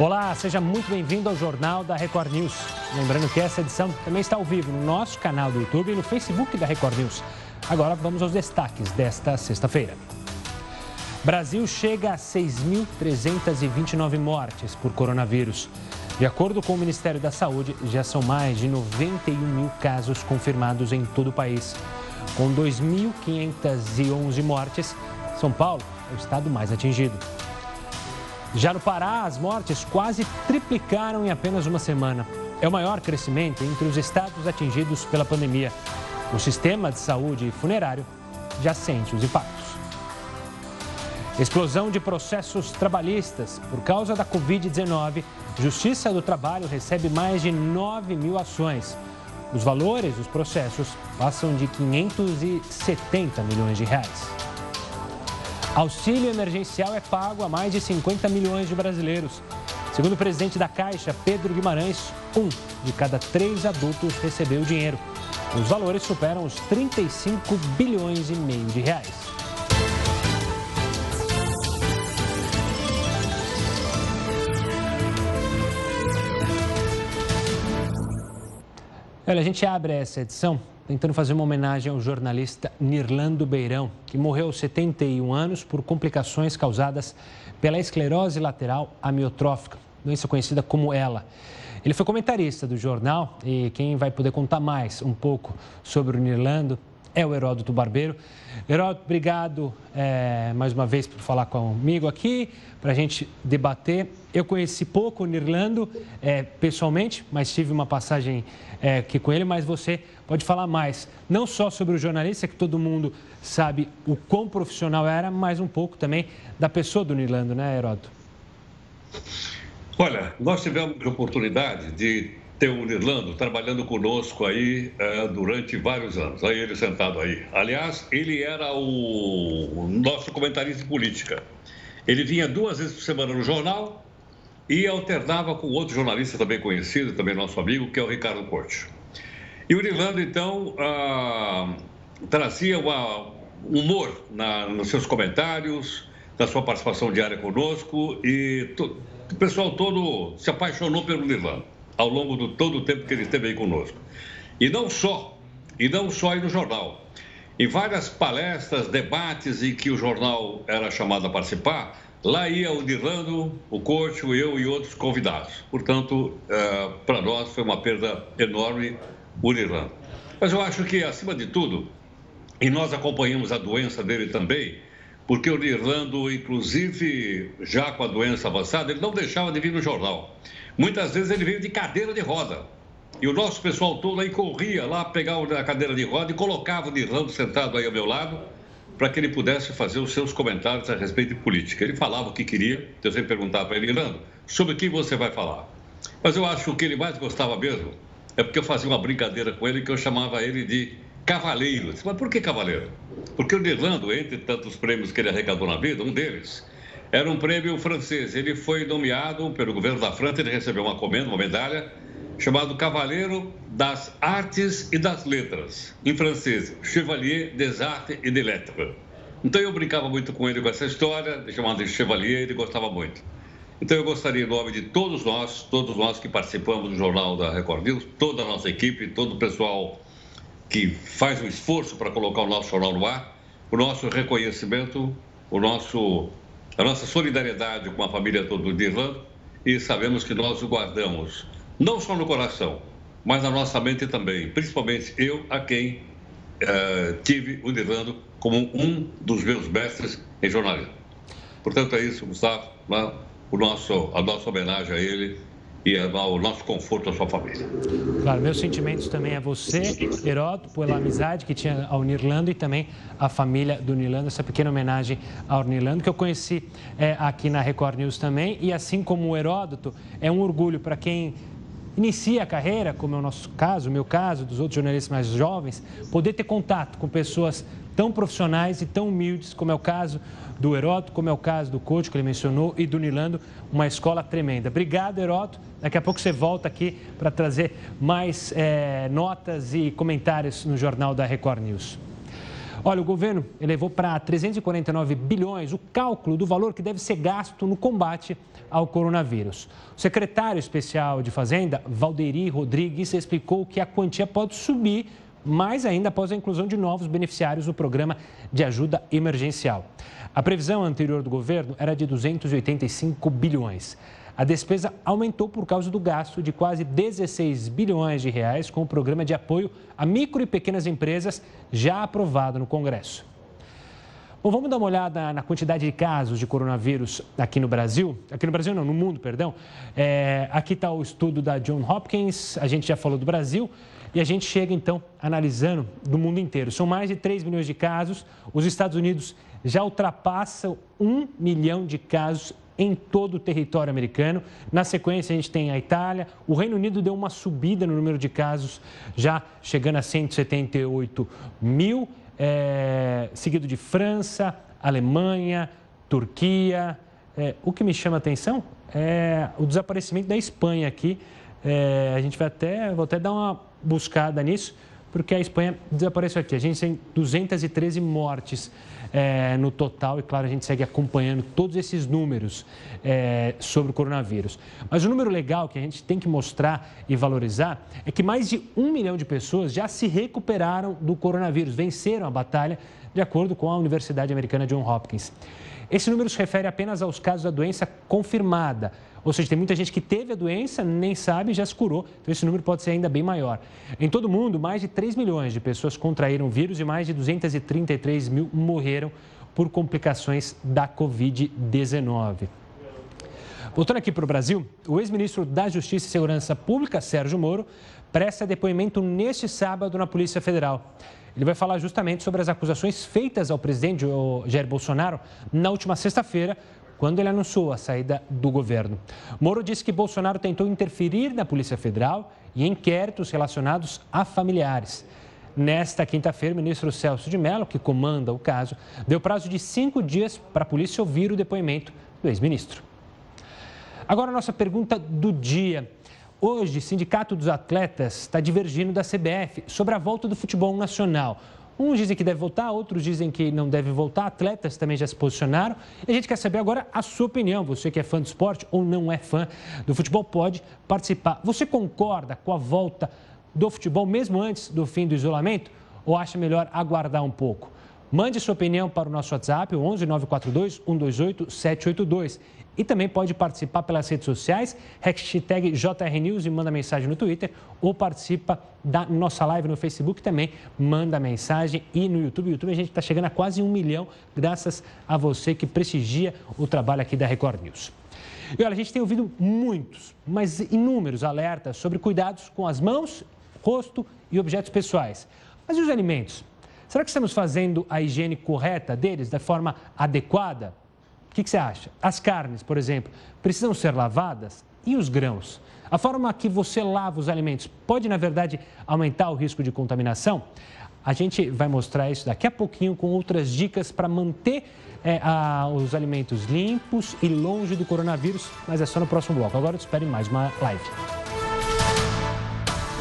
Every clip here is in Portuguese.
Olá, seja muito bem-vindo ao Jornal da Record News. Lembrando que essa edição também está ao vivo no nosso canal do YouTube e no Facebook da Record News. Agora vamos aos destaques desta sexta-feira. Brasil chega a 6.329 mortes por coronavírus. De acordo com o Ministério da Saúde, já são mais de 91 mil casos confirmados em todo o país. Com 2.511 mortes, São Paulo é o estado mais atingido. Já no Pará, as mortes quase triplicaram em apenas uma semana. É o maior crescimento entre os estados atingidos pela pandemia. O sistema de saúde funerário já sente os impactos. Explosão de processos trabalhistas. Por causa da Covid-19, Justiça do Trabalho recebe mais de 9 mil ações. Os valores dos processos passam de 570 milhões de reais. Auxílio emergencial é pago a mais de 50 milhões de brasileiros. Segundo o presidente da Caixa, Pedro Guimarães, um de cada três adultos recebeu dinheiro. Os valores superam os 35 bilhões e meio de reais. Olha, a gente abre essa edição tentando fazer uma homenagem ao jornalista Nirlando Beirão, que morreu aos 71 anos por complicações causadas pela esclerose lateral amiotrófica, doença conhecida como ELA. Ele foi comentarista do jornal e quem vai poder contar mais um pouco sobre o Nirlando é o Heródoto Barbeiro. Heródoto, obrigado é, mais uma vez por falar comigo aqui, para a gente debater. Eu conheci pouco o Nirlando é, pessoalmente, mas tive uma passagem é, aqui com ele, mas você pode falar mais, não só sobre o jornalista, que todo mundo sabe o quão profissional era, mas um pouco também da pessoa do Nirlando, né, Heródoto? Olha, nós tivemos a oportunidade de ter o Nirlando trabalhando conosco aí uh, durante vários anos. Aí ele sentado aí. Aliás, ele era o nosso comentarista de política. Ele vinha duas vezes por semana no jornal e alternava com outro jornalista também conhecido, também nosso amigo, que é o Ricardo Corte. E o Nirlando, então, uh, trazia uma, humor na, nos seus comentários, na sua participação diária conosco e to, o pessoal todo se apaixonou pelo Nirlando ao longo de todo o tempo que ele esteve aí conosco. E não só, e não só aí no jornal. Em várias palestras, debates em que o jornal era chamado a participar, lá ia o Nirlando, o Cocho, eu e outros convidados. Portanto, é, para nós foi uma perda enorme o Nirlando. Mas eu acho que, acima de tudo, e nós acompanhamos a doença dele também, porque o Nirlando, inclusive, já com a doença avançada, ele não deixava de vir no jornal. Muitas vezes ele veio de cadeira de roda. E o nosso pessoal todo aí corria lá, pegava a cadeira de roda e colocava o Nirlando sentado aí ao meu lado, para que ele pudesse fazer os seus comentários a respeito de política. Ele falava o que queria, eu sempre perguntava para ele, Nirlando, sobre o que você vai falar? Mas eu acho que o que ele mais gostava mesmo é porque eu fazia uma brincadeira com ele que eu chamava ele de cavaleiro. Mas por que cavaleiro? Porque o Nirlando, entre tantos prêmios que ele arrecadou na vida, um deles era um prêmio francês. Ele foi nomeado pelo governo da França, ele recebeu uma comenda, uma medalha, chamado Cavaleiro das Artes e das Letras, em francês, Chevalier des Arts et des Lettres. Então eu brincava muito com ele com essa história, chamado de Chevalier, ele gostava muito. Então eu gostaria, em nome de todos nós, todos nós que participamos do Jornal da Record News, toda a nossa equipe, todo o pessoal que faz um esforço para colocar o nosso jornal no ar, o nosso reconhecimento, o nosso a nossa solidariedade com a família toda do Irlanda e sabemos que nós o guardamos não só no coração, mas na nossa mente também, principalmente eu, a quem uh, tive o Nirlando como um dos meus mestres em jornalismo. Portanto, é isso, Gustavo, né? O nosso, a nossa homenagem a ele e o nosso conforto à sua família. Claro, meus sentimentos também a você, Heródoto, pela amizade que tinha ao Nirlando e também a família do Nirlando, essa pequena homenagem ao Nirlando, que eu conheci é, aqui na Record News também. E assim como o Heródoto, é um orgulho para quem inicia a carreira, como é o nosso caso, o meu caso, dos outros jornalistas mais jovens, poder ter contato com pessoas tão profissionais e tão humildes, como é o caso do Heródoto, como é o caso do Coach, que ele mencionou, e do Nilando, uma escola tremenda. Obrigado, Heródoto. Daqui a pouco você volta aqui para trazer mais é, notas e comentários no Jornal da Record News. Olha, o governo elevou para 349 bilhões o cálculo do valor que deve ser gasto no combate ao coronavírus. O secretário especial de Fazenda, Valderi Rodrigues, explicou que a quantia pode subir mais ainda após a inclusão de novos beneficiários no programa de ajuda emergencial. A previsão anterior do governo era de 285 bilhões. A despesa aumentou por causa do gasto de quase 16 bilhões de reais com o programa de apoio a micro e pequenas empresas já aprovado no Congresso. Bom, vamos dar uma olhada na quantidade de casos de coronavírus aqui no Brasil. Aqui no Brasil, não, no mundo, perdão. É, aqui está o estudo da John Hopkins, a gente já falou do Brasil. E a gente chega, então, analisando do mundo inteiro. São mais de 3 milhões de casos. Os Estados Unidos já ultrapassam 1 milhão de casos em todo o território americano. Na sequência, a gente tem a Itália. O Reino Unido deu uma subida no número de casos, já chegando a 178 mil, é, seguido de França, Alemanha, Turquia. É, o que me chama a atenção é o desaparecimento da Espanha aqui. É, a gente vai até, vou até dar uma buscada nisso, porque a Espanha desapareceu aqui. A gente tem 213 mortes é, no total, e claro, a gente segue acompanhando todos esses números é, sobre o coronavírus. Mas o número legal que a gente tem que mostrar e valorizar é que mais de um milhão de pessoas já se recuperaram do coronavírus, venceram a batalha, de acordo com a Universidade Americana John Hopkins. Esse número se refere apenas aos casos da doença confirmada. Ou seja, tem muita gente que teve a doença, nem sabe, já se curou. Então, esse número pode ser ainda bem maior. Em todo o mundo, mais de 3 milhões de pessoas contraíram o vírus e mais de 233 mil morreram por complicações da Covid-19. Voltando aqui para o Brasil, o ex-ministro da Justiça e Segurança Pública, Sérgio Moro, presta depoimento neste sábado na Polícia Federal. Ele vai falar justamente sobre as acusações feitas ao presidente Jair Bolsonaro na última sexta-feira, quando ele anunciou a saída do governo. Moro disse que Bolsonaro tentou interferir na Polícia Federal e inquéritos relacionados a familiares. Nesta quinta-feira, o ministro Celso de Mello, que comanda o caso, deu prazo de cinco dias para a polícia ouvir o depoimento do ex-ministro. Agora, nossa pergunta do dia. Hoje, o Sindicato dos Atletas está divergindo da CBF sobre a volta do futebol nacional. Uns dizem que deve voltar, outros dizem que não deve voltar. Atletas também já se posicionaram. E a gente quer saber agora a sua opinião. Você que é fã do esporte ou não é fã do futebol pode participar. Você concorda com a volta do futebol mesmo antes do fim do isolamento? Ou acha melhor aguardar um pouco? Mande sua opinião para o nosso WhatsApp, o 11 942 128 782. E também pode participar pelas redes sociais, hashtag JRNews e manda mensagem no Twitter, ou participa da nossa live no Facebook também, manda mensagem. E no YouTube, YouTube a gente está chegando a quase um milhão, graças a você que prestigia o trabalho aqui da Record News. E olha, a gente tem ouvido muitos, mas inúmeros alertas sobre cuidados com as mãos, rosto e objetos pessoais. Mas e os alimentos? Será que estamos fazendo a higiene correta deles da forma adequada? Que, que, você acha? As carnes, por exemplo, precisam ser lavadas? E os grãos? A forma que você lava os alimentos pode, na verdade, aumentar o risco de contaminação? A gente vai mostrar isso daqui a pouquinho com outras dicas para manter é, a, os alimentos limpos e longe do coronavírus, mas é só no próximo bloco. Agora espere mais uma live.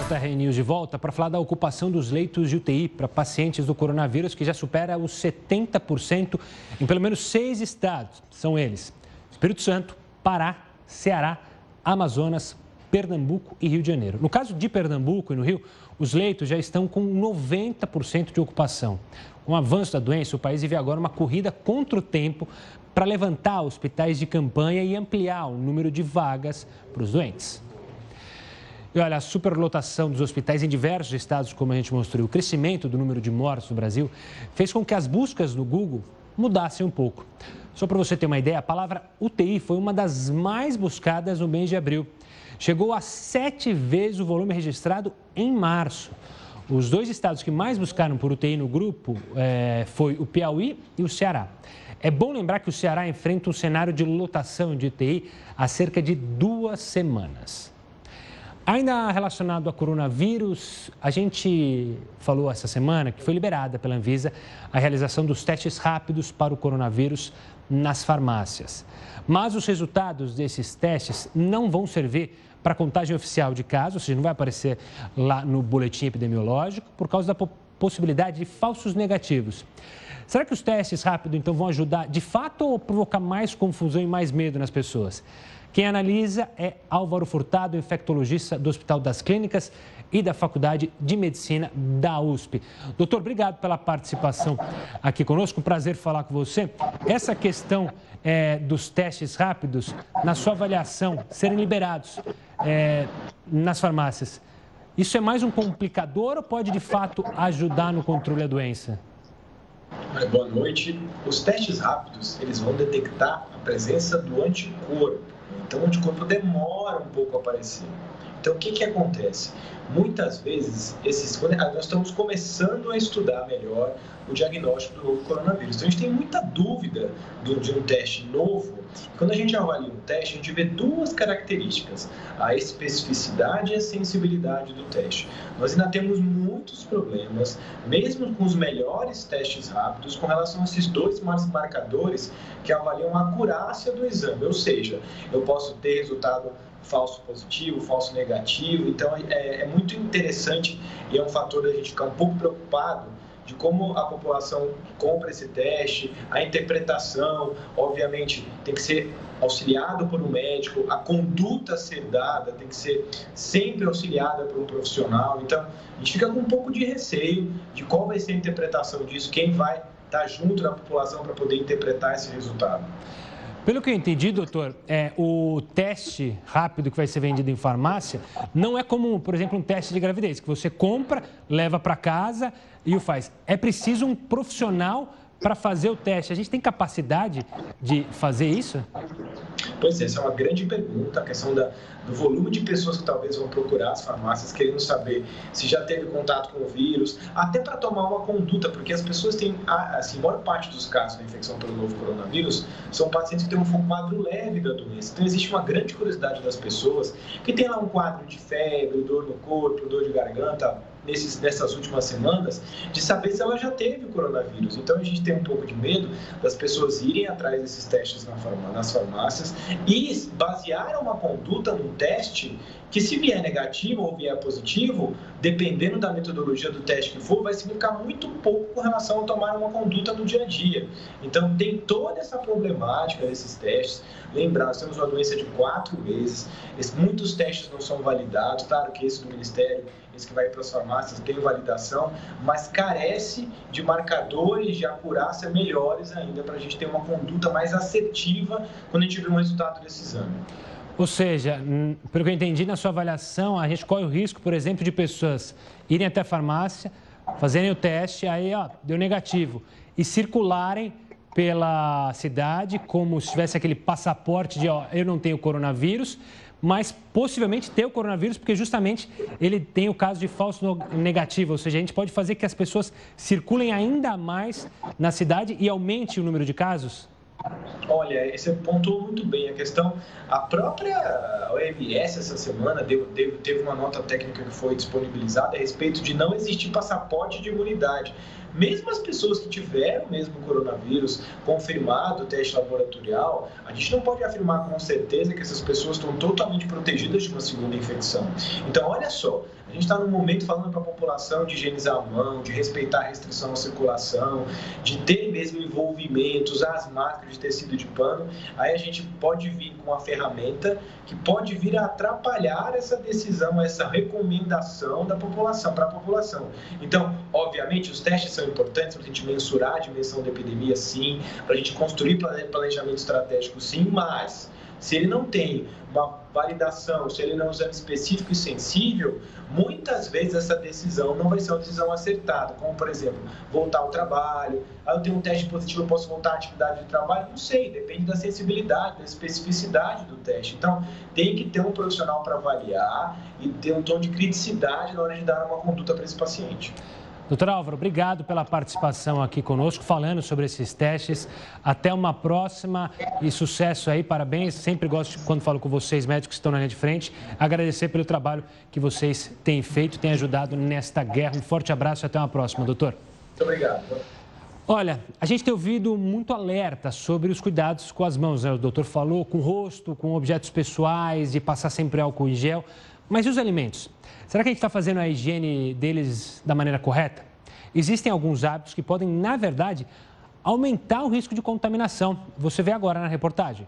JR News de volta para falar da ocupação dos leitos de UTI para pacientes do coronavírus, que já supera os 70% em pelo menos seis estados. São eles: Espírito Santo, Pará, Ceará, Amazonas, Pernambuco e Rio de Janeiro. No caso de Pernambuco e no Rio, os leitos já estão com 90% de ocupação. Com o avanço da doença, o país vive agora uma corrida contra o tempo para levantar hospitais de campanha e ampliar o número de vagas para os doentes. E olha, a superlotação dos hospitais em diversos estados, como a gente mostrou, o crescimento do número de mortes no Brasil, fez com que as buscas no Google mudassem um pouco. Só para você ter uma ideia, a palavra UTI foi uma das mais buscadas no mês de abril. Chegou a sete vezes o volume registrado em março. Os dois estados que mais buscaram por UTI no grupo é, foi o Piauí e o Ceará. É bom lembrar que o Ceará enfrenta um cenário de lotação de UTI há cerca de duas semanas. Ainda relacionado a coronavírus, a gente falou essa semana que foi liberada pela Anvisa a realização dos testes rápidos para o coronavírus nas farmácias. Mas os resultados desses testes não vão servir para contagem oficial de casos, ou seja, não vai aparecer lá no boletim epidemiológico, por causa da possibilidade de falsos negativos. Será que os testes rápidos, então, vão ajudar de fato ou provocar mais confusão e mais medo nas pessoas? Quem analisa é Álvaro Furtado, infectologista do Hospital das Clínicas e da Faculdade de Medicina da USP. Doutor, obrigado pela participação aqui conosco. Prazer falar com você. Essa questão é, dos testes rápidos, na sua avaliação, serem liberados é, nas farmácias, isso é mais um complicador ou pode de fato ajudar no controle da doença? Boa noite. Os testes rápidos, eles vão detectar a presença do anticorpo. Então, o anticorpo demora um pouco a aparecer. Então, o que, que acontece? Muitas vezes, esses, nós estamos começando a estudar melhor o diagnóstico do novo coronavírus. Então, a gente tem muita dúvida de um teste novo. Quando a gente avalia um teste, a gente vê duas características: a especificidade e a sensibilidade do teste. Nós ainda temos muitos problemas, mesmo com os melhores testes rápidos, com relação a esses dois marcadores que avaliam a acurácia do exame. Ou seja, eu posso ter resultado falso positivo, falso negativo. Então é, é muito interessante e é um fator da gente ficar um pouco preocupado de como a população compra esse teste, a interpretação, obviamente, tem que ser auxiliado por um médico, a conduta ser dada tem que ser sempre auxiliada por um profissional. Então, a gente fica com um pouco de receio de qual vai ser a interpretação disso, quem vai estar junto da população para poder interpretar esse resultado. Pelo que eu entendi, doutor, é, o teste rápido que vai ser vendido em farmácia não é como, por exemplo, um teste de gravidez, que você compra, leva para casa e o faz. É preciso um profissional para fazer o teste. A gente tem capacidade de fazer isso? Pois é, essa é uma grande pergunta, a questão da, do volume de pessoas que talvez vão procurar as farmácias querendo saber se já teve contato com o vírus, até para tomar uma conduta, porque as pessoas têm, assim, a maior parte dos casos da infecção pelo novo coronavírus são pacientes que têm um quadro leve da doença. Então, existe uma grande curiosidade das pessoas que tem lá um quadro de febre, dor no corpo, dor de garganta, nesses, nessas últimas semanas de saber se ela já teve o coronavírus. Então a gente tem um pouco de medo das pessoas irem atrás desses testes na farmá nas farmácias e basear uma conduta num teste que se vier negativo ou vier positivo, dependendo da metodologia do teste que for, vai significar muito pouco com relação a tomar uma conduta no dia a dia. Então, tem toda essa problemática desses testes. Lembrar, nós temos uma doença de quatro meses, muitos testes não são validados, claro que esse do Ministério, que vai para as farmácias, tem validação, mas carece de marcadores de acurácia melhores ainda para a gente ter uma conduta mais assertiva quando a gente vê um resultado desse exame. Ou seja, pelo que eu entendi na sua avaliação, a gente corre o risco, por exemplo, de pessoas irem até a farmácia, fazerem o teste, aí ó, deu negativo, e circularem pela cidade como se tivesse aquele passaporte de ó, eu não tenho coronavírus, mas possivelmente ter o coronavírus, porque justamente ele tem o caso de falso negativo, ou seja, a gente pode fazer que as pessoas circulem ainda mais na cidade e aumente o número de casos? Olha, esse pontuou muito bem a questão. A própria OMS essa semana deu, deu, teve uma nota técnica que foi disponibilizada a respeito de não existir passaporte de imunidade. Mesmo as pessoas que tiveram mesmo coronavírus confirmado teste laboratorial, a gente não pode afirmar com certeza que essas pessoas estão totalmente protegidas de uma segunda infecção. Então, olha só, a gente está num momento falando para a população de higienizar a mão, de respeitar a restrição à circulação, de ter mesmo envolvimento, usar as máscaras de tecido de pano. Aí a gente pode vir com uma ferramenta que pode vir a atrapalhar essa decisão, essa recomendação da população, para a população. Então, obviamente, os testes são importantes para a gente mensurar a dimensão da epidemia, sim, para a gente construir planejamento estratégico, sim, mas se ele não tem uma validação, se ele não é um exame específico e sensível, muitas vezes essa decisão não vai ser uma decisão acertada, como por exemplo, voltar ao trabalho, ah, eu tenho um teste positivo, eu posso voltar à atividade de trabalho? Não sei, depende da sensibilidade, da especificidade do teste. Então, tem que ter um profissional para avaliar e ter um tom de criticidade na hora de dar uma conduta para esse paciente. Doutor Álvaro, obrigado pela participação aqui conosco, falando sobre esses testes. Até uma próxima e sucesso aí, parabéns. Sempre gosto, quando falo com vocês, médicos que estão na linha de frente, agradecer pelo trabalho que vocês têm feito, têm ajudado nesta guerra. Um forte abraço e até uma próxima, doutor. Muito obrigado. Olha, a gente tem ouvido muito alerta sobre os cuidados com as mãos, né? O doutor falou com o rosto, com objetos pessoais, de passar sempre álcool em gel. Mas e os alimentos? Será que a gente está fazendo a higiene deles da maneira correta? existem alguns hábitos que podem, na verdade, aumentar o risco de contaminação. Você vê agora na reportagem.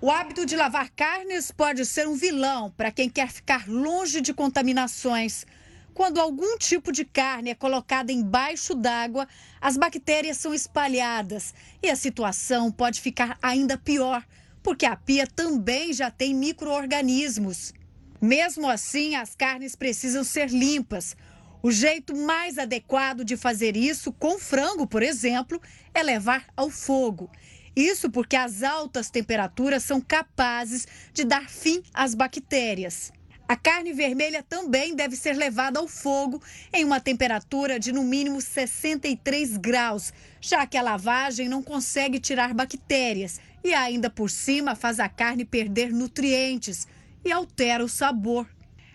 O hábito de lavar carnes pode ser um vilão para quem quer ficar longe de contaminações. Quando algum tipo de carne é colocada embaixo d'água, as bactérias são espalhadas e a situação pode ficar ainda pior, porque a pia também já tem micro-organismos. Mesmo assim, as carnes precisam ser limpas. O jeito mais adequado de fazer isso com frango, por exemplo, é levar ao fogo. Isso porque as altas temperaturas são capazes de dar fim às bactérias. A carne vermelha também deve ser levada ao fogo em uma temperatura de no mínimo 63 graus, já que a lavagem não consegue tirar bactérias e ainda por cima faz a carne perder nutrientes e altera o sabor.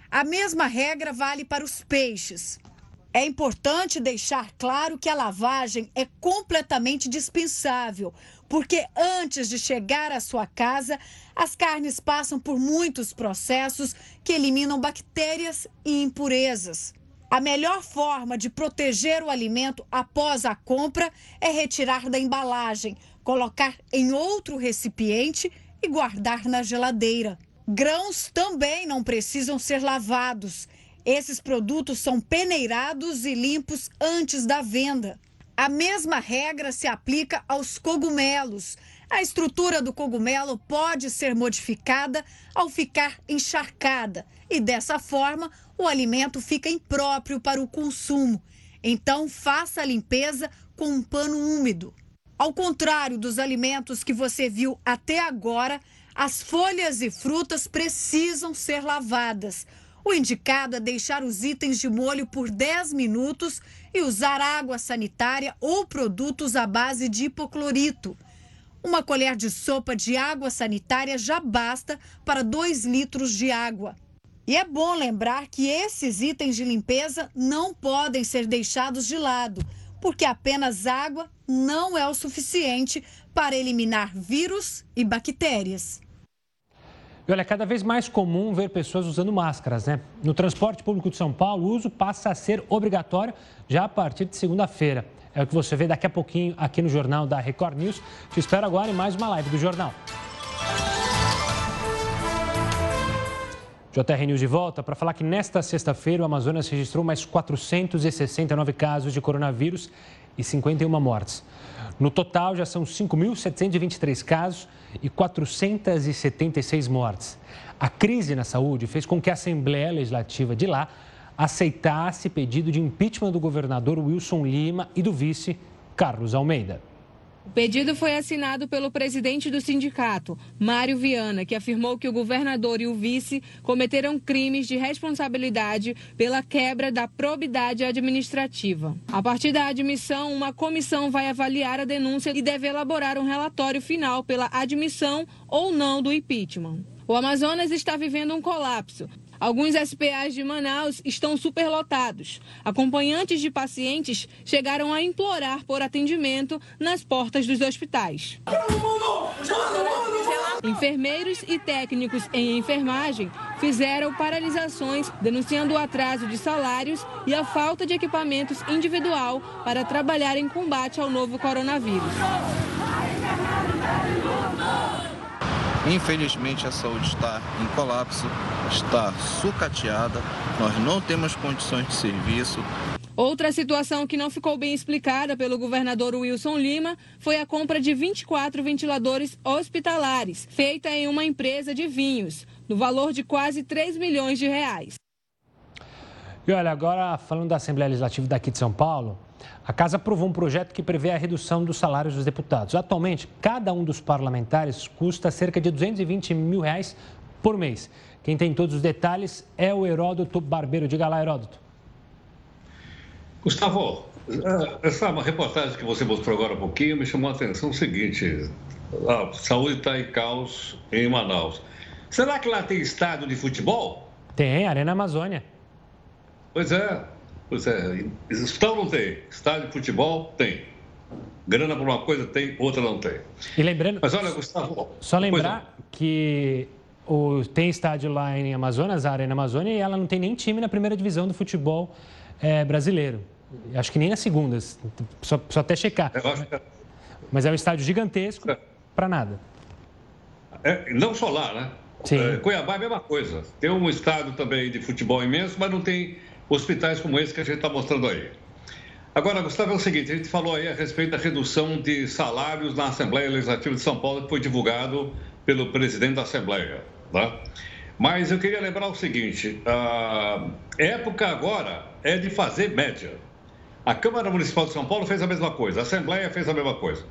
A mesma regra vale para os peixes. É importante deixar claro que a lavagem é completamente dispensável, porque antes de chegar à sua casa, as carnes passam por muitos processos que eliminam bactérias e impurezas. A melhor forma de proteger o alimento após a compra é retirar da embalagem, colocar em outro recipiente e guardar na geladeira. Grãos também não precisam ser lavados. Esses produtos são peneirados e limpos antes da venda. A mesma regra se aplica aos cogumelos. A estrutura do cogumelo pode ser modificada ao ficar encharcada e dessa forma o alimento fica impróprio para o consumo. Então faça a limpeza com um pano úmido. Ao contrário dos alimentos que você viu até agora, as folhas e frutas precisam ser lavadas. O indicado é deixar os itens de molho por 10 minutos e usar água sanitária ou produtos à base de hipoclorito. Uma colher de sopa de água sanitária já basta para 2 litros de água. E é bom lembrar que esses itens de limpeza não podem ser deixados de lado, porque apenas água não é o suficiente para eliminar vírus e bactérias. E olha, é cada vez mais comum ver pessoas usando máscaras, né? No transporte público de São Paulo, o uso passa a ser obrigatório já a partir de segunda-feira. É o que você vê daqui a pouquinho aqui no Jornal da Record News. Te espero agora em mais uma live do Jornal. JR News de volta para falar que nesta sexta-feira o Amazonas registrou mais 469 casos de coronavírus e 51 mortes. No total, já são 5.723 casos e 476 mortes. A crise na saúde fez com que a Assembleia Legislativa de lá aceitasse pedido de impeachment do governador Wilson Lima e do vice Carlos Almeida. O pedido foi assinado pelo presidente do sindicato, Mário Viana, que afirmou que o governador e o vice cometeram crimes de responsabilidade pela quebra da probidade administrativa. A partir da admissão, uma comissão vai avaliar a denúncia e deve elaborar um relatório final pela admissão ou não do impeachment. O Amazonas está vivendo um colapso. Alguns SPAs de Manaus estão superlotados. Acompanhantes de pacientes chegaram a implorar por atendimento nas portas dos hospitais. Enfermeiros e técnicos em enfermagem fizeram paralisações denunciando o atraso de salários e a falta de equipamentos individual para trabalhar em combate ao novo coronavírus. Infelizmente a saúde está em colapso, está sucateada, nós não temos condições de serviço. Outra situação que não ficou bem explicada pelo governador Wilson Lima foi a compra de 24 ventiladores hospitalares, feita em uma empresa de vinhos, no valor de quase 3 milhões de reais. E olha, agora falando da Assembleia Legislativa daqui de São Paulo, a Casa aprovou um projeto que prevê a redução dos salários dos deputados. Atualmente, cada um dos parlamentares custa cerca de 220 mil reais por mês. Quem tem todos os detalhes é o Heródoto Barbeiro. Diga lá, Heródoto. Gustavo, essa reportagem que você mostrou agora há pouquinho me chamou a atenção o seguinte: a saúde está em caos em Manaus. Será que lá tem estádio de futebol? Tem, Arena Amazônia. Pois é, pois é. Hospital não tem, estádio de futebol tem. Grana para uma coisa tem, outra não tem. E lembrando. Mas olha, Gustavo. Só lembrar que o, tem estádio lá em Amazonas, a Arena Amazônia, e ela não tem nem time na primeira divisão do futebol é, brasileiro. Acho que nem nas segundas, só, só até checar. É. Mas é um estádio gigantesco é. para nada. É, não só lá, né? Sim. É, Cuiabá é a mesma coisa. Tem um estádio também de futebol imenso, mas não tem hospitais como esse que a gente está mostrando aí. Agora, Gustavo, é o seguinte: a gente falou aí a respeito da redução de salários na Assembleia Legislativa de São Paulo, que foi divulgado pelo presidente da Assembleia. Tá? Mas eu queria lembrar o seguinte: a época agora é de fazer média. A Câmara Municipal de São Paulo fez a mesma coisa, a Assembleia fez a mesma coisa.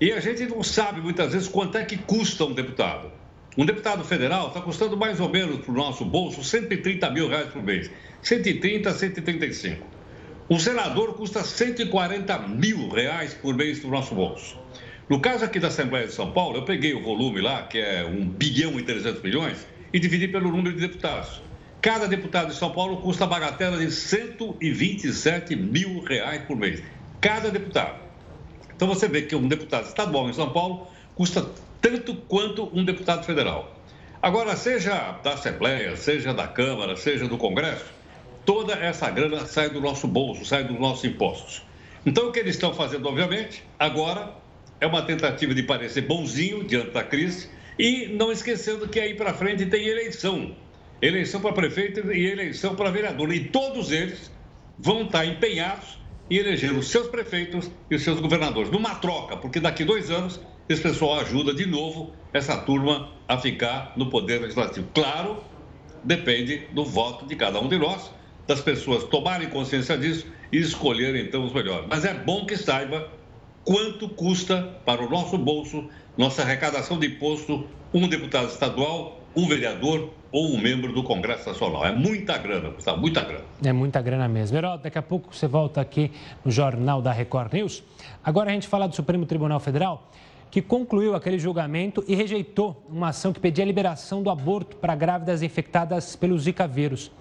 E a gente não sabe muitas vezes quanto é que custa um deputado. Um deputado federal está custando mais ou menos para o nosso bolso 130 mil reais por mês. 130, 135. Um senador custa 140 mil reais por mês para o nosso bolso. No caso aqui da Assembleia de São Paulo, eu peguei o volume lá, que é 1 bilhão e 300 milhões, e dividi pelo número de deputados. Cada deputado de São Paulo custa a bagatela de 127 mil reais por mês. Cada deputado. Então você vê que um deputado estadual em São Paulo custa tanto quanto um deputado federal. Agora, seja da Assembleia, seja da Câmara, seja do Congresso, toda essa grana sai do nosso bolso, sai dos nossos impostos. Então, o que eles estão fazendo, obviamente, agora é uma tentativa de parecer bonzinho diante da crise e não esquecendo que aí para frente tem eleição. Eleição para prefeito e eleição para vereador. E todos eles vão estar empenhados em eleger os seus prefeitos e os seus governadores. Numa troca, porque daqui dois anos esse pessoal ajuda de novo essa turma a ficar no poder legislativo. Claro, depende do voto de cada um de nós, das pessoas tomarem consciência disso e escolherem então os melhores. Mas é bom que saiba quanto custa para o nosso bolso, nossa arrecadação de imposto, um deputado estadual, um vereador ou um membro do Congresso Nacional. É muita grana, custa muita grana. É muita grana mesmo. Herói, daqui a pouco você volta aqui no Jornal da Record News. Agora a gente fala do Supremo Tribunal Federal que concluiu aquele julgamento e rejeitou uma ação que pedia a liberação do aborto para grávidas infectadas pelo Zika vírus.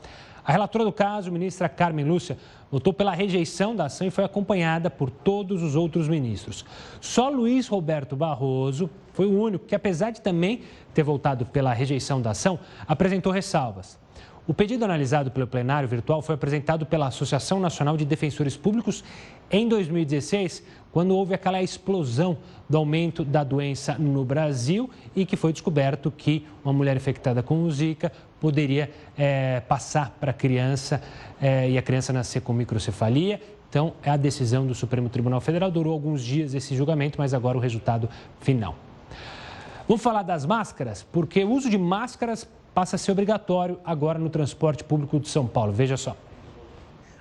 A relatora do caso, ministra Carmen Lúcia, votou pela rejeição da ação e foi acompanhada por todos os outros ministros. Só Luiz Roberto Barroso foi o único que, apesar de também ter votado pela rejeição da ação, apresentou ressalvas. O pedido analisado pelo plenário virtual foi apresentado pela Associação Nacional de Defensores Públicos em 2016, quando houve aquela explosão do aumento da doença no Brasil e que foi descoberto que uma mulher infectada com o Zika poderia é, passar para a criança é, e a criança nascer com microcefalia. Então, é a decisão do Supremo Tribunal Federal. Durou alguns dias esse julgamento, mas agora o resultado final. Vamos falar das máscaras, porque o uso de máscaras passa a ser obrigatório agora no transporte público de São Paulo. Veja só.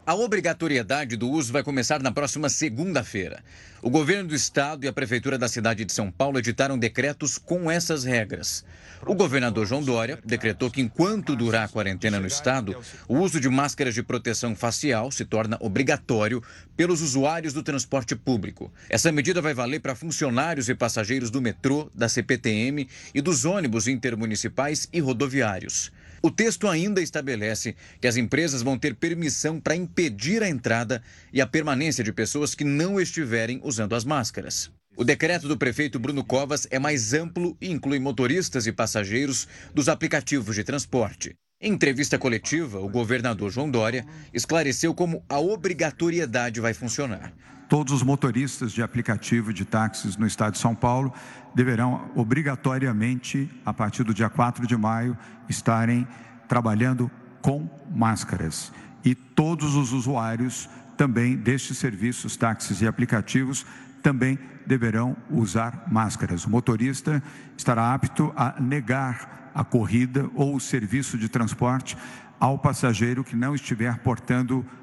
A obrigatoriedade do uso vai começar na próxima segunda-feira. O governo do estado e a prefeitura da cidade de São Paulo editaram decretos com essas regras. O governador João Dória decretou que, enquanto durar a quarentena no estado, o uso de máscaras de proteção facial se torna obrigatório pelos usuários do transporte público. Essa medida vai valer para funcionários e passageiros do metrô, da CPTM e dos ônibus intermunicipais e rodoviários. O texto ainda estabelece que as empresas vão ter permissão para impedir a entrada e a permanência de pessoas que não estiverem usando as máscaras. O decreto do prefeito Bruno Covas é mais amplo e inclui motoristas e passageiros dos aplicativos de transporte. Em entrevista coletiva, o governador João Dória esclareceu como a obrigatoriedade vai funcionar. Todos os motoristas de aplicativo de táxis no estado de São Paulo deverão obrigatoriamente, a partir do dia 4 de maio, estarem trabalhando com máscaras. E todos os usuários também destes serviços, táxis e aplicativos também deverão usar máscaras. O motorista estará apto a negar a corrida ou o serviço de transporte ao passageiro que não estiver portando máscara.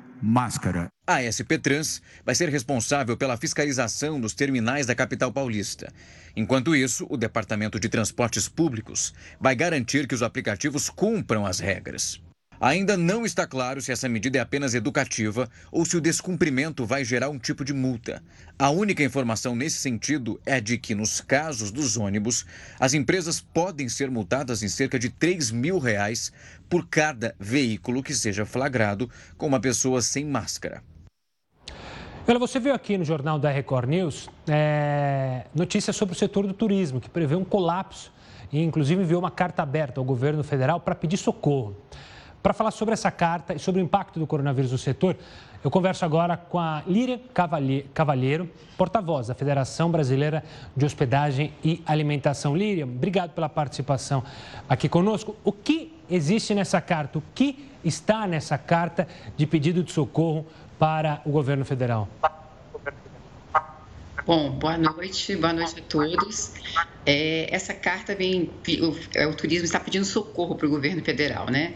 A SP Trans vai ser responsável pela fiscalização dos terminais da capital paulista. Enquanto isso, o Departamento de Transportes Públicos vai garantir que os aplicativos cumpram as regras. Ainda não está claro se essa medida é apenas educativa ou se o descumprimento vai gerar um tipo de multa. A única informação nesse sentido é de que, nos casos dos ônibus, as empresas podem ser multadas em cerca de 3 mil reais por cada veículo que seja flagrado com uma pessoa sem máscara. Olha, você viu aqui no jornal da Record News é, notícias sobre o setor do turismo, que prevê um colapso e, inclusive, enviou uma carta aberta ao governo federal para pedir socorro. Para falar sobre essa carta e sobre o impacto do coronavírus no setor, eu converso agora com a Líria Cavalheiro, porta-voz da Federação Brasileira de Hospedagem e Alimentação. Líria, obrigado pela participação aqui conosco. O que existe nessa carta? O que está nessa carta de pedido de socorro para o governo federal? Bom, boa noite, boa noite a todos. É, essa carta vem, o, é, o, turismo está pedindo socorro para o governo federal, né?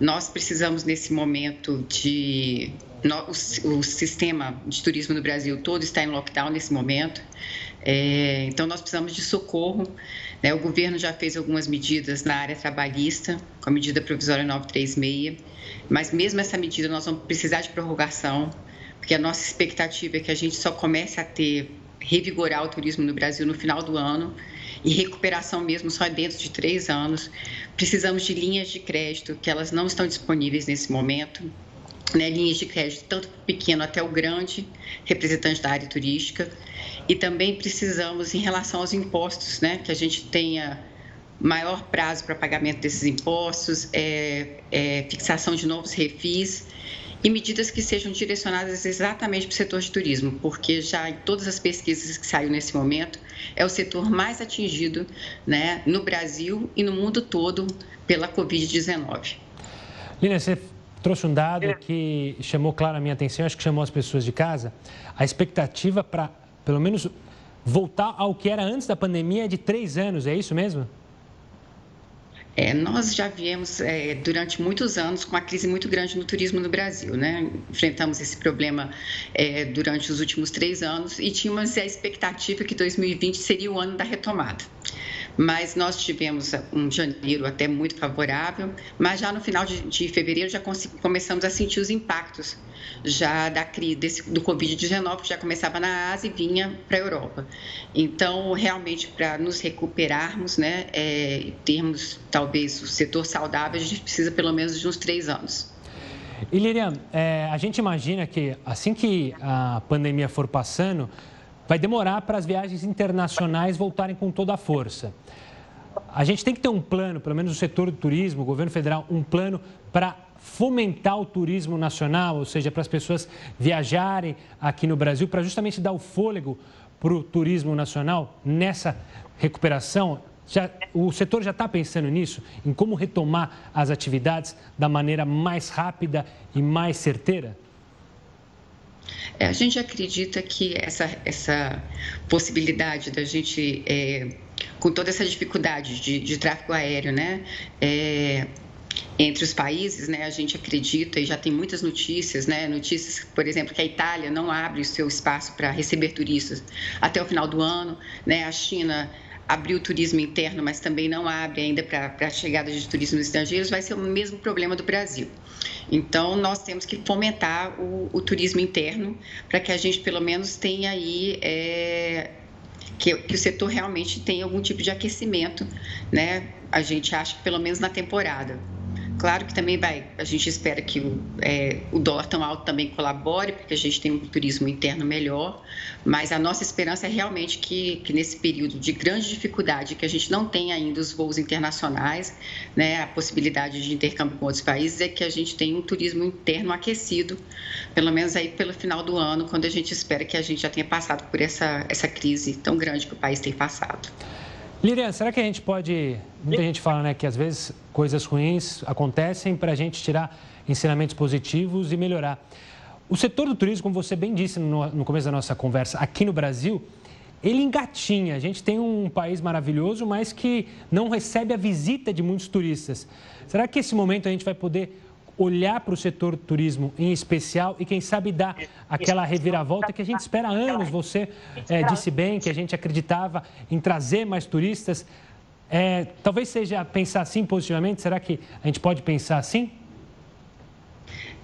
Nós precisamos nesse momento de, o, o, sistema de turismo no Brasil todo está em lockdown nesse momento, é, então nós precisamos de socorro. Né? O governo já fez algumas medidas na área trabalhista, com a medida provisória 936, mas mesmo essa medida nós vamos precisar de prorrogação, porque a nossa expectativa é que a gente só comece a ter revigorar o turismo no Brasil no final do ano e recuperação mesmo só dentro de três anos. Precisamos de linhas de crédito, que elas não estão disponíveis nesse momento. Né, linhas de crédito, tanto pequeno até o grande, representante da área turística. E também precisamos, em relação aos impostos, né, que a gente tenha maior prazo para pagamento desses impostos, é, é, fixação de novos refis e medidas que sejam direcionadas exatamente para o setor de turismo, porque já em todas as pesquisas que saiu nesse momento, é o setor mais atingido né, no Brasil e no mundo todo pela Covid-19. Lina, você trouxe um dado que chamou claro a minha atenção, acho que chamou as pessoas de casa. A expectativa para, pelo menos, voltar ao que era antes da pandemia é de três anos, é isso mesmo? É, nós já viemos é, durante muitos anos com uma crise muito grande no turismo no Brasil, né? Enfrentamos esse problema é, durante os últimos três anos e tínhamos a expectativa que 2020 seria o ano da retomada mas nós tivemos um janeiro até muito favorável, mas já no final de, de fevereiro já começamos a sentir os impactos já da crise desse, do Covid-19, que já começava na Ásia e vinha para a Europa. Então, realmente, para nos recuperarmos, né, é, termos talvez o setor saudável, a gente precisa pelo menos de uns três anos. E Lilian, é, a gente imagina que assim que a pandemia for passando, vai demorar para as viagens internacionais voltarem com toda a força. A gente tem que ter um plano, pelo menos o setor do turismo, o governo federal, um plano para fomentar o turismo nacional, ou seja, para as pessoas viajarem aqui no Brasil, para justamente dar o fôlego para o turismo nacional nessa recuperação. Já, o setor já está pensando nisso, em como retomar as atividades da maneira mais rápida e mais certeira? É, a gente acredita que essa, essa possibilidade da gente, é, com toda essa dificuldade de, de tráfego aéreo, né? É, entre os países, né, a gente acredita e já tem muitas notícias, né, notícias, por exemplo, que a Itália não abre o seu espaço para receber turistas até o final do ano, né, a China abriu o turismo interno, mas também não abre ainda para a chegada de turismo estrangeiros, vai ser o mesmo problema do Brasil. Então, nós temos que fomentar o, o turismo interno para que a gente, pelo menos, tenha aí. É, que, que, o setor realmente tenha algum tipo de aquecimento, né? A gente acha que pelo menos na temporada. Claro que também vai, a gente espera que o, é, o dólar tão alto também colabore, porque a gente tem um turismo interno melhor, mas a nossa esperança é realmente que, que nesse período de grande dificuldade, que a gente não tem ainda os voos internacionais, né, a possibilidade de intercâmbio com outros países, é que a gente tenha um turismo interno aquecido, pelo menos aí pelo final do ano, quando a gente espera que a gente já tenha passado por essa, essa crise tão grande que o país tem passado. Lilian, será que a gente pode. Muita gente fala né, que às vezes coisas ruins acontecem para a gente tirar ensinamentos positivos e melhorar. O setor do turismo, como você bem disse no, no começo da nossa conversa, aqui no Brasil, ele engatinha. A gente tem um país maravilhoso, mas que não recebe a visita de muitos turistas. Será que esse momento a gente vai poder olhar para o setor turismo em especial e, quem sabe, dar aquela reviravolta que a gente espera há anos. Você é, disse bem que a gente acreditava em trazer mais turistas. É, talvez seja pensar assim positivamente. Será que a gente pode pensar assim?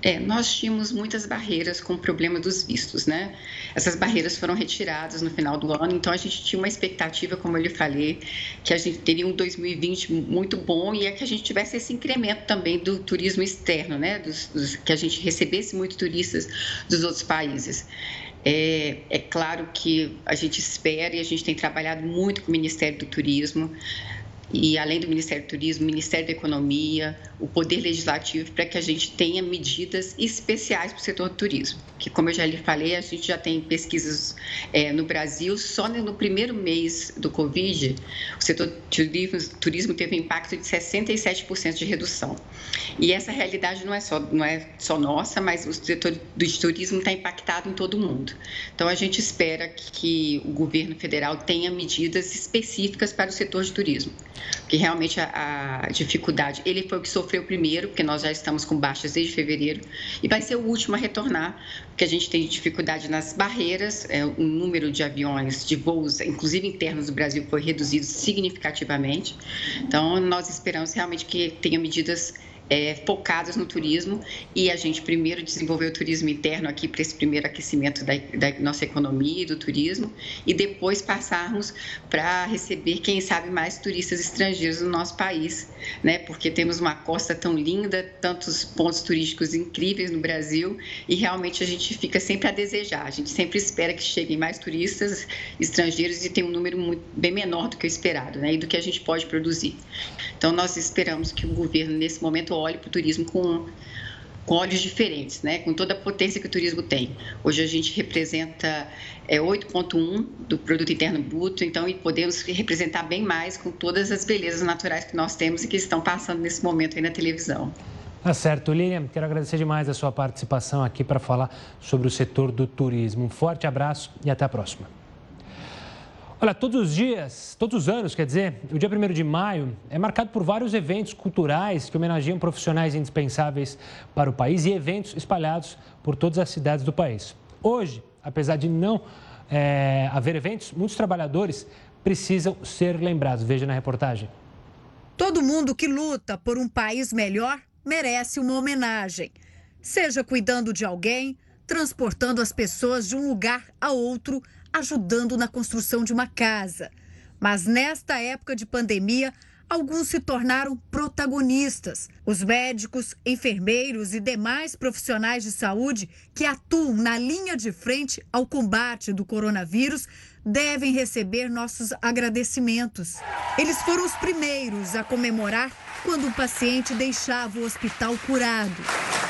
É, nós tínhamos muitas barreiras com o problema dos vistos, né? Essas barreiras foram retiradas no final do ano, então a gente tinha uma expectativa, como eu lhe falei, que a gente teria um 2020 muito bom e é que a gente tivesse esse incremento também do turismo externo, né? Dos, dos, que a gente recebesse muito turistas dos outros países. É, é, claro que a gente espera e a gente tem trabalhado muito com o Ministério do Turismo e além do Ministério do Turismo, Ministério da Economia, o Poder Legislativo, para que a gente tenha medidas especiais para o setor do turismo. Que, como eu já lhe falei, a gente já tem pesquisas é, no Brasil, só no primeiro mês do Covid, o setor do turismo, turismo teve um impacto de 67% de redução. E essa realidade não é só, não é só nossa, mas o setor do turismo está impactado em todo o mundo. Então, a gente espera que o governo federal tenha medidas específicas para o setor de turismo que realmente a, a, dificuldade, ele foi o que sofreu primeiro, porque nós já estamos com baixas desde fevereiro, e vai ser o último a retornar, porque a gente tem dificuldade nas barreiras, é, o número de aviões, de voos, inclusive internos do Brasil, foi reduzido significativamente. Então, nós esperamos realmente que tenha medidas é, focadas no turismo e a gente primeiro desenvolveu o turismo interno aqui para esse primeiro aquecimento da, da, nossa economia e do turismo e depois passarmos para receber, quem sabe, mais turistas estrangeiros no nosso país, né? Porque temos uma costa tão linda, tantos pontos turísticos incríveis no Brasil e realmente a gente fica sempre a desejar. A gente sempre espera que cheguem mais turistas estrangeiros e tem um número muito, bem menor do que o esperado, né? E do que a gente pode produzir. Então nós esperamos que o governo nesse momento olhe para o turismo com, com olhos diferentes, né? com toda a potência que o turismo tem. Hoje a gente representa é, 8,1% do produto interno bruto, então e podemos representar bem mais com todas as belezas naturais que nós temos e que estão passando nesse momento aí na televisão. Tá certo, Lilian. Quero agradecer demais a sua participação aqui para falar sobre o setor do turismo. Um forte abraço e até a próxima. Olha, todos os dias, todos os anos, quer dizer, o dia 1 de maio é marcado por vários eventos culturais que homenageiam profissionais indispensáveis para o país e eventos espalhados por todas as cidades do país. Hoje, apesar de não é, haver eventos, muitos trabalhadores precisam ser lembrados. Veja na reportagem. Todo mundo que luta por um país melhor merece uma homenagem. Seja cuidando de alguém, transportando as pessoas de um lugar a outro ajudando na construção de uma casa. Mas nesta época de pandemia, alguns se tornaram protagonistas. Os médicos, enfermeiros e demais profissionais de saúde que atuam na linha de frente ao combate do coronavírus devem receber nossos agradecimentos. Eles foram os primeiros a comemorar quando o paciente deixava o hospital curado.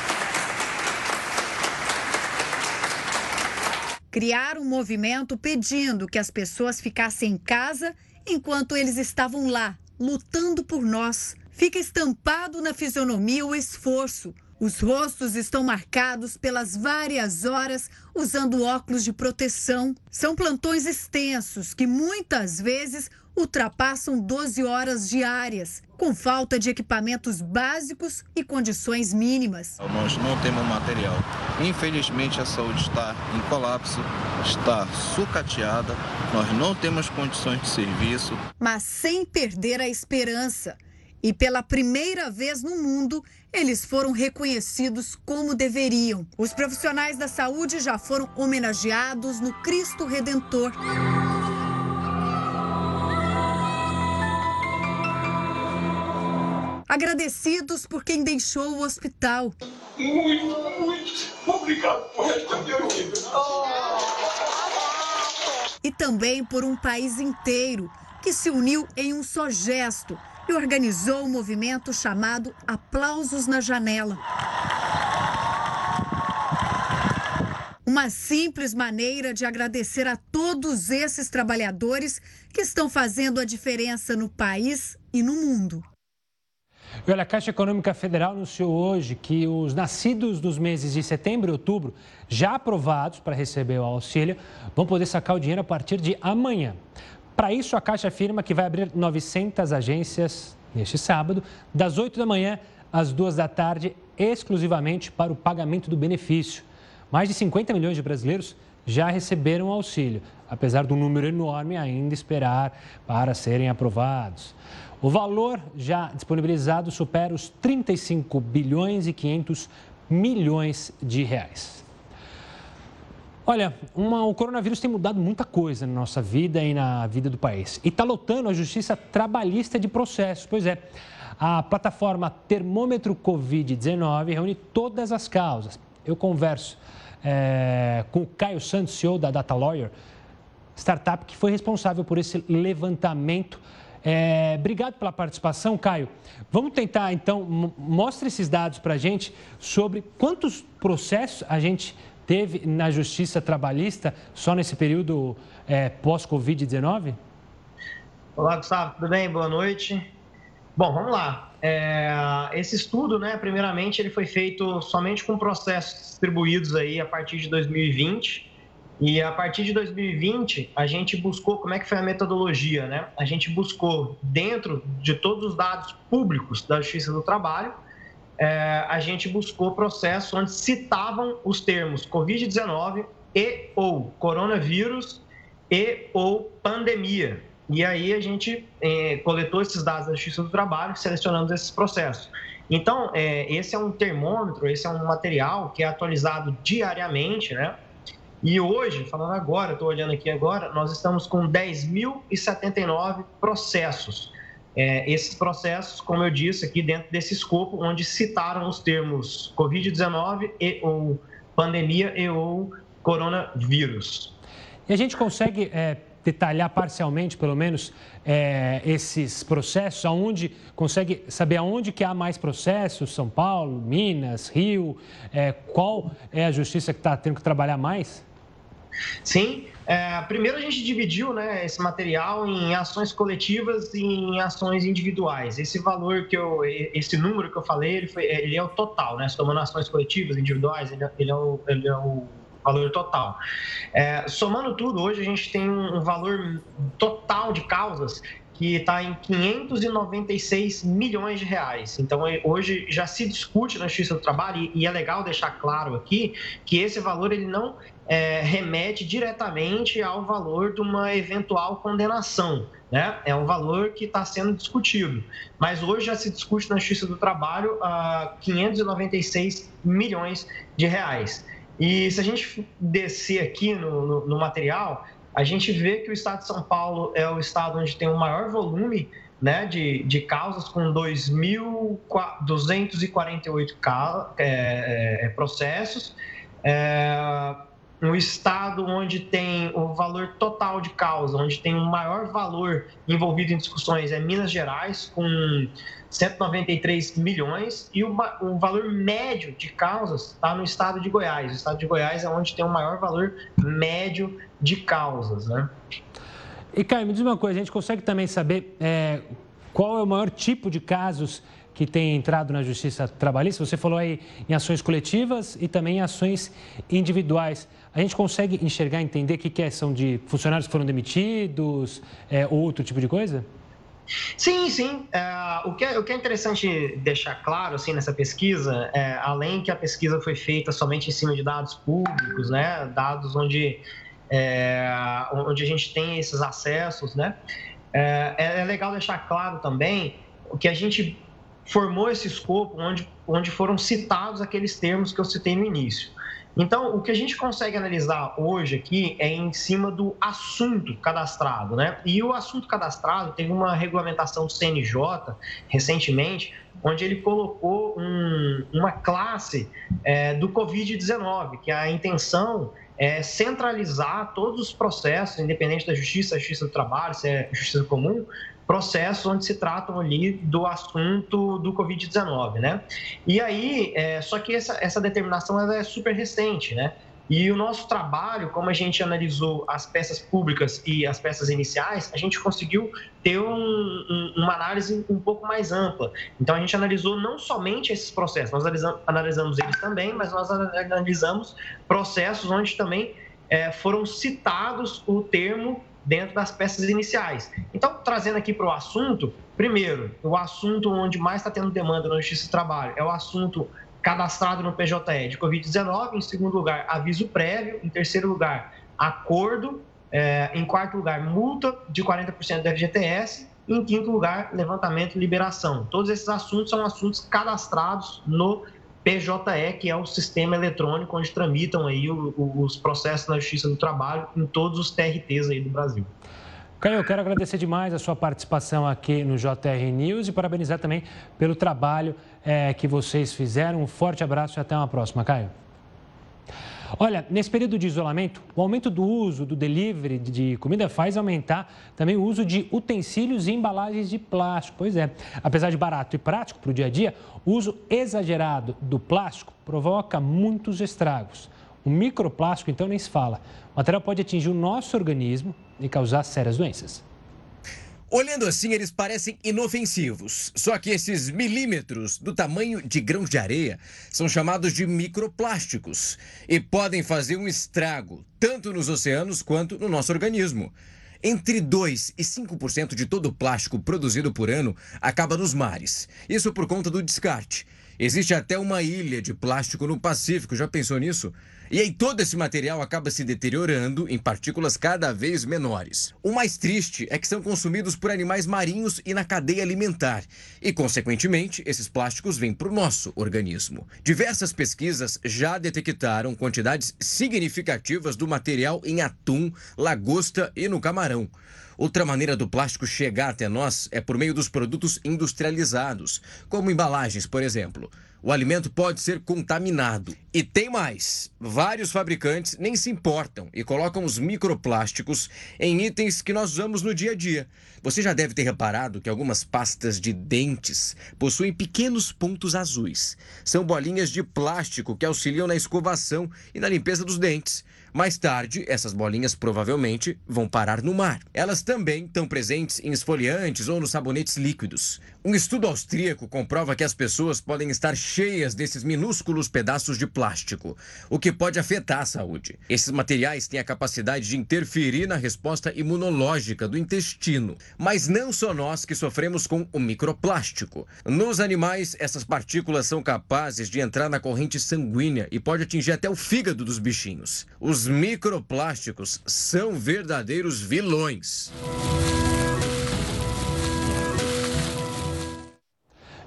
Criar um movimento pedindo que as pessoas ficassem em casa enquanto eles estavam lá, lutando por nós. Fica estampado na fisionomia o esforço. Os rostos estão marcados pelas várias horas usando óculos de proteção. São plantões extensos que muitas vezes ultrapassam 12 horas diárias, com falta de equipamentos básicos e condições mínimas. Nós não temos material. Infelizmente, a saúde está em colapso, está sucateada, nós não temos condições de serviço. Mas sem perder a esperança. E pela primeira vez no mundo, eles foram reconhecidos como deveriam. Os profissionais da saúde já foram homenageados no Cristo Redentor. Agradecidos por quem deixou o hospital. Muito, muito obrigado por esta minha vida. E também por um país inteiro que se uniu em um só gesto e organizou um movimento chamado Aplausos na Janela. Uma simples maneira de agradecer a todos esses trabalhadores que estão fazendo a diferença no país e no mundo. E olha, a Caixa Econômica Federal anunciou hoje que os nascidos dos meses de setembro e outubro, já aprovados para receber o auxílio, vão poder sacar o dinheiro a partir de amanhã. Para isso, a Caixa afirma que vai abrir 900 agências neste sábado, das 8 da manhã às 2 da tarde, exclusivamente para o pagamento do benefício. Mais de 50 milhões de brasileiros já receberam auxílio, apesar do número enorme ainda esperar para serem aprovados. O valor já disponibilizado supera os 35 bilhões e 500 milhões de reais. Olha, uma, o coronavírus tem mudado muita coisa na nossa vida e na vida do país. E está lotando a justiça trabalhista de processos. Pois é, a plataforma Termômetro Covid-19 reúne todas as causas. Eu converso é, com o Caio Santos, CEO da Data Lawyer, startup que foi responsável por esse levantamento É, obrigado pela participação, Caio. Vamos tentar, então, mostre esses dados para a gente sobre quantos processos a gente teve na Justiça Trabalhista só nesse período é, pós-Covid-19? Olá, Gustavo, tudo bem? Boa noite. Bom, vamos lá. É, esse estudo, né, primeiramente, ele foi feito somente com processos distribuídos aí a partir de 2020. E a partir de 2020, a gente buscou, como é que foi a metodologia, né? A gente buscou, dentro de todos os dados públicos da Justiça do Trabalho, é, a gente buscou processos onde citavam os termos Covid-19 e ou coronavírus e ou pandemia. E aí a gente é, coletou esses dados da Justiça do Trabalho, selecionando esses processos. Então, é, esse é um termômetro, esse é um material que é atualizado diariamente, né? E hoje, falando agora, estou olhando aqui agora, nós estamos com 10.079 processos. É, esses processos, como eu disse aqui, dentro desse escopo, onde citaram os termos Covid-19 e ou pandemia e ou coronavírus. E a gente consegue é, detalhar parcialmente, pelo menos, é, esses processos, aonde consegue saber aonde que há mais processos, São Paulo, Minas, Rio, é, qual é a justiça que está tendo que trabalhar mais? Sim, é, primeiro a gente dividiu né, esse material em ações coletivas e em ações individuais. Esse valor que eu, esse número que eu falei, ele, foi, ele é o total, né? Somando ações coletivas, individuais, ele, é, ele é o, ele é o valor total. É, somando tudo, hoje a gente tem um valor total de causas que está em 596 milhões de reais. Então, hoje já se discute na Justiça do Trabalho, e, é legal deixar claro aqui que esse valor ele não é, remete diretamente ao valor de uma eventual condenação. Né? É um valor que está sendo discutido. Mas hoje já se discute na Justiça do Trabalho a 596 milhões de reais. E se a gente descer aqui no, no, no, material, a gente vê que o estado de São Paulo é o estado onde tem o maior volume né, de, de causas, com 2.248 é, é, processos. É, um estado onde tem o valor total de causa, onde tem o maior valor envolvido em discussões é Minas Gerais, com 193 milhões, e o, o valor médio de causas está no estado de Goiás. O estado de Goiás é onde tem o maior valor médio de causas. Né? E, Caio, me diz uma coisa, a gente consegue também saber é, qual é o maior tipo de casos que tem entrado na justiça trabalhista? Você falou aí em ações coletivas e também em ações individuais. A gente consegue enxergar, entender o que, que é? São de funcionários que foram demitidos, é, ou outro tipo de coisa? Sim, sim. É, o, que é, o que é interessante deixar claro assim, nessa pesquisa, é, além que a pesquisa foi feita somente em cima de dados públicos, né, dados onde, é, onde a gente tem esses acessos, né, é, é legal deixar claro também que a gente formou esse escopo onde, onde foram citados aqueles termos que eu citei no início. Então, o que a gente consegue analisar hoje aqui é em cima do assunto cadastrado, né? E o assunto cadastrado teve uma regulamentação do CNJ recentemente, onde ele colocou um, uma classe é, do Covid-19, que a intenção é centralizar todos os processos, independente da justiça, justiça do trabalho, se é justiça comum, processos onde se tratam ali do assunto do Covid-19, né? E aí, é, só que essa, essa determinação ela é super recente, né? E o nosso trabalho, como a gente analisou as peças públicas e as peças iniciais, a gente conseguiu ter um, um, uma análise um pouco mais ampla. Então, a gente analisou não somente esses processos, nós analisamos, analisamos eles também, mas nós analisamos processos onde também é, foram citados o termo dentro das peças iniciais. Então, trazendo aqui para o assunto, primeiro, o assunto onde mais está tendo demanda na Justiça do Trabalho é o assunto cadastrado no PJE de Covid-19, em segundo lugar, aviso prévio, em terceiro lugar, acordo, é, em quarto lugar, multa de 40% do FGTS, em quinto lugar, levantamento e liberação. Todos esses assuntos são assuntos cadastrados no PJE, que é o sistema eletrônico onde tramitam aí os processos na Justiça do Trabalho em todos os TRTs aí do Brasil. Caio, eu quero agradecer demais a sua participação aqui no JR News e parabenizar também pelo trabalho é, que vocês fizeram. Um forte abraço e até uma próxima, Caio. Olha, nesse período de isolamento, o aumento do uso do delivery de comida faz aumentar também o uso de utensílios e embalagens de plástico. Pois é, apesar de barato e prático para o dia a dia, o uso exagerado do plástico provoca muitos estragos. O microplástico, então, nem se fala. O material pode atingir o nosso organismo e causar sérias doenças. Olhando assim, eles parecem inofensivos. Só que esses milímetros do tamanho de grãos de areia são chamados de microplásticos e podem fazer um estrago, tanto nos oceanos quanto no nosso organismo. Entre 2 e 5% de todo o plástico produzido por ano acaba nos mares. Isso por conta do descarte. Existe até uma ilha de plástico no Pacífico, já pensou nisso? E aí todo esse material acaba se deteriorando em partículas cada vez menores. O mais triste é que são consumidos por animais marinhos e na cadeia alimentar. E, consequentemente, esses plásticos vêm para o nosso organismo. Diversas pesquisas já detectaram quantidades significativas do material em atum, lagosta e no camarão. Outra maneira do plástico chegar até nós é por meio dos produtos industrializados, como embalagens, por exemplo o alimento pode ser contaminado. E tem mais: vários fabricantes nem se importam e colocam os microplásticos em itens que nós usamos no dia a dia. Você já deve ter reparado que algumas pastas de dentes possuem pequenos pontos azuis. São bolinhas de plástico que auxiliam na escovação e na limpeza dos dentes. Mais tarde, essas bolinhas provavelmente vão parar no mar. Elas também estão presentes em esfoliantes ou nos sabonetes líquidos. Um estudo austríaco comprova que as pessoas podem estar cheias desses minúsculos pedaços de plástico, o que pode afetar a saúde. Esses materiais têm a capacidade de interferir na resposta imunológica do intestino. Mas não só nós que sofremos com o microplástico. Nos animais, essas partículas são capazes de entrar na corrente sanguínea e pode atingir até o fígado dos bichinhos. Os os microplásticos são verdadeiros vilões.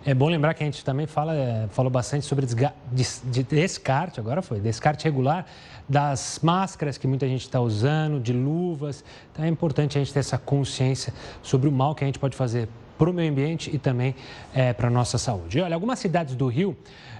É bom lembrar que a gente também fala, é, falou bastante sobre descarte, agora foi, descarte regular das máscaras que muita gente está usando, de luvas. Então é importante a gente ter essa consciência sobre o mal que a gente pode fazer para o meio ambiente e também é, para a nossa saúde. E olha, algumas cidades do Rio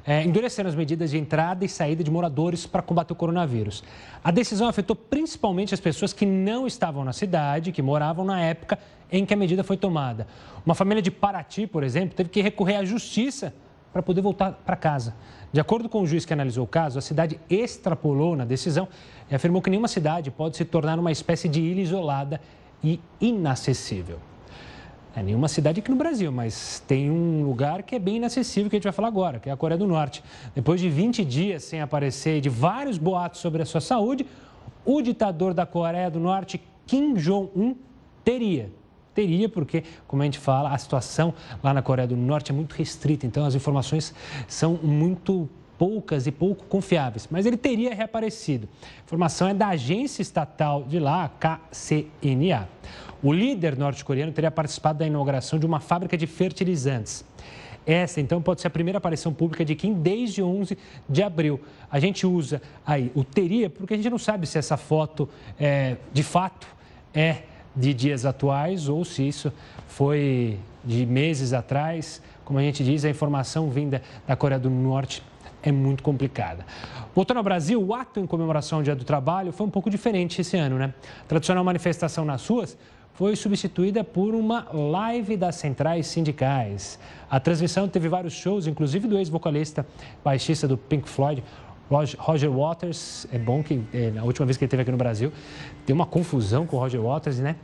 é, endureceram as medidas de entrada e saída de moradores para combater o coronavírus. A decisão afetou principalmente as pessoas que não estavam na cidade, que moravam na época em que a medida foi tomada. Uma família de Paraty, por exemplo, teve que recorrer à justiça para poder voltar para casa. De acordo com o juiz que analisou o caso, a cidade extrapolou na decisão e afirmou que nenhuma cidade pode se tornar uma espécie de ilha isolada e inacessível. É nenhuma cidade aqui no Brasil, mas tem um lugar que é bem inacessível que a gente vai falar agora, que é a Coreia do Norte. Depois de 20 dias sem aparecer de vários boatos sobre a sua saúde, o ditador da Coreia do Norte, Kim Jong-un, teria. Teria, porque, como a gente fala, a situação lá na Coreia do Norte é muito restrita, então as informações são muito poucas e pouco confiáveis, mas ele teria reaparecido. A informação é da agência estatal de lá, KCNA. O líder norte-coreano teria participado da inauguração de uma fábrica de fertilizantes. Essa, então, pode ser a primeira aparição pública de Kim desde 11 de abril. A gente usa aí o teria porque a gente não sabe se essa foto, é, de fato, é de dias atuais ou se isso foi de meses atrás. Como a gente diz, a informação vinda da Coreia do Norte é muito complicada. Voltando ao Brasil, o ato em comemoração ao Dia do Trabalho foi um pouco diferente esse ano, né? A tradicional manifestação nas ruas foi substituída por uma live das centrais sindicais. A transmissão teve vários shows, inclusive do ex-vocalista baixista do Pink Floyd, Roger Waters. É bom que é, na última vez que ele esteve aqui no Brasil, tem uma confusão com o Roger Waters, né?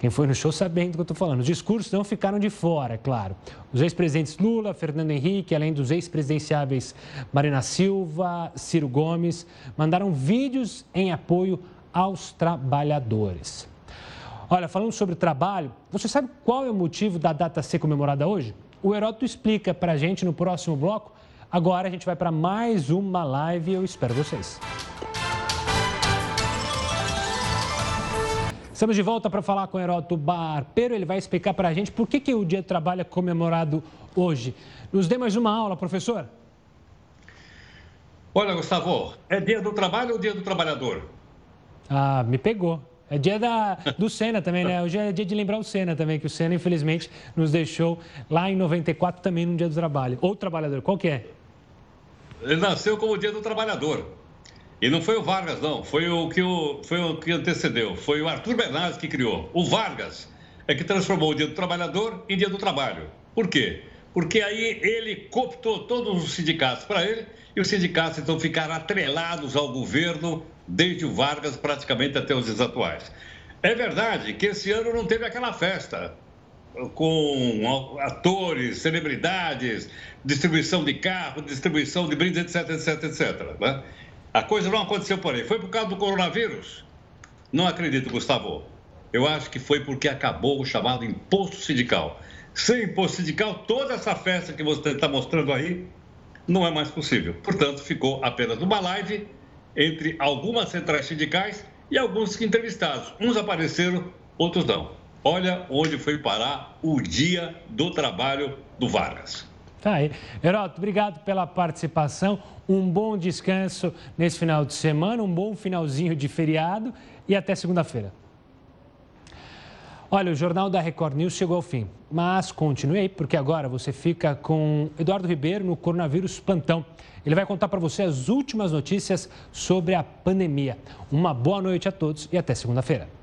Quem foi no show sabe bem do que eu estou falando. Os discursos não ficaram de fora, é claro. Os ex-presidentes Lula, Fernando Henrique, além dos ex-presidenciáveis Marina Silva, Ciro Gomes, mandaram vídeos em apoio aos trabalhadores. Olha, falando sobre trabalho, você sabe qual é o motivo da data ser comemorada hoje? O Heródoto explica para a gente no próximo bloco. Agora a gente vai para mais uma live e eu espero vocês. Estamos de volta para falar com o Heródoto Barpeiro. Ele vai explicar para a gente por que, que o Dia do Trabalho é comemorado hoje. Nos dê mais uma aula, professor. Olha, Gustavo, é dia do trabalho ou dia do trabalhador? Ah, me pegou. É dia da, do Senna também, né? Hoje é dia de lembrar o Senna também, que o Senna, infelizmente, nos deixou lá em 94 também no Dia do Trabalho. Ou trabalhador, qual que é? Ele nasceu como o Dia do Trabalhador. E não foi o Vargas, não. Foi o que, o, foi o que antecedeu. Foi o Arthur Bernardes que criou. O Vargas é que transformou o Dia do Trabalhador em Dia do Trabalho. Por quê? Porque aí ele cooptou todos os sindicatos para ele e os sindicatos então ficaram atrelados ao governo desde o Vargas praticamente até os dias atuais. É verdade que esse ano não teve aquela festa com atores, celebridades, distribuição de carro, distribuição de brindes, etc, etc, etc. Né? A coisa não aconteceu por aí. Foi por causa do coronavírus? Não acredito, Gustavo. Eu acho que foi porque acabou o chamado imposto sindical. Sem imposto sindical, toda essa festa que você está mostrando aí não é mais possível. Portanto, ficou apenas uma live entre algumas centrais sindicais e alguns entrevistados. Uns apareceram, outros não. Olha onde foi parar o dia do trabalho do Vargas. Tá aí. Heroto, obrigado pela participação. Um bom descanso nesse final de semana, um bom finalzinho de feriado e até segunda-feira. Olha, o Jornal da Record News chegou ao fim, mas continue aí, porque agora você fica com Eduardo Ribeiro no Coronavírus Plantão. Ele vai contar para você as últimas notícias sobre a pandemia. Uma boa noite a todos e até segunda-feira.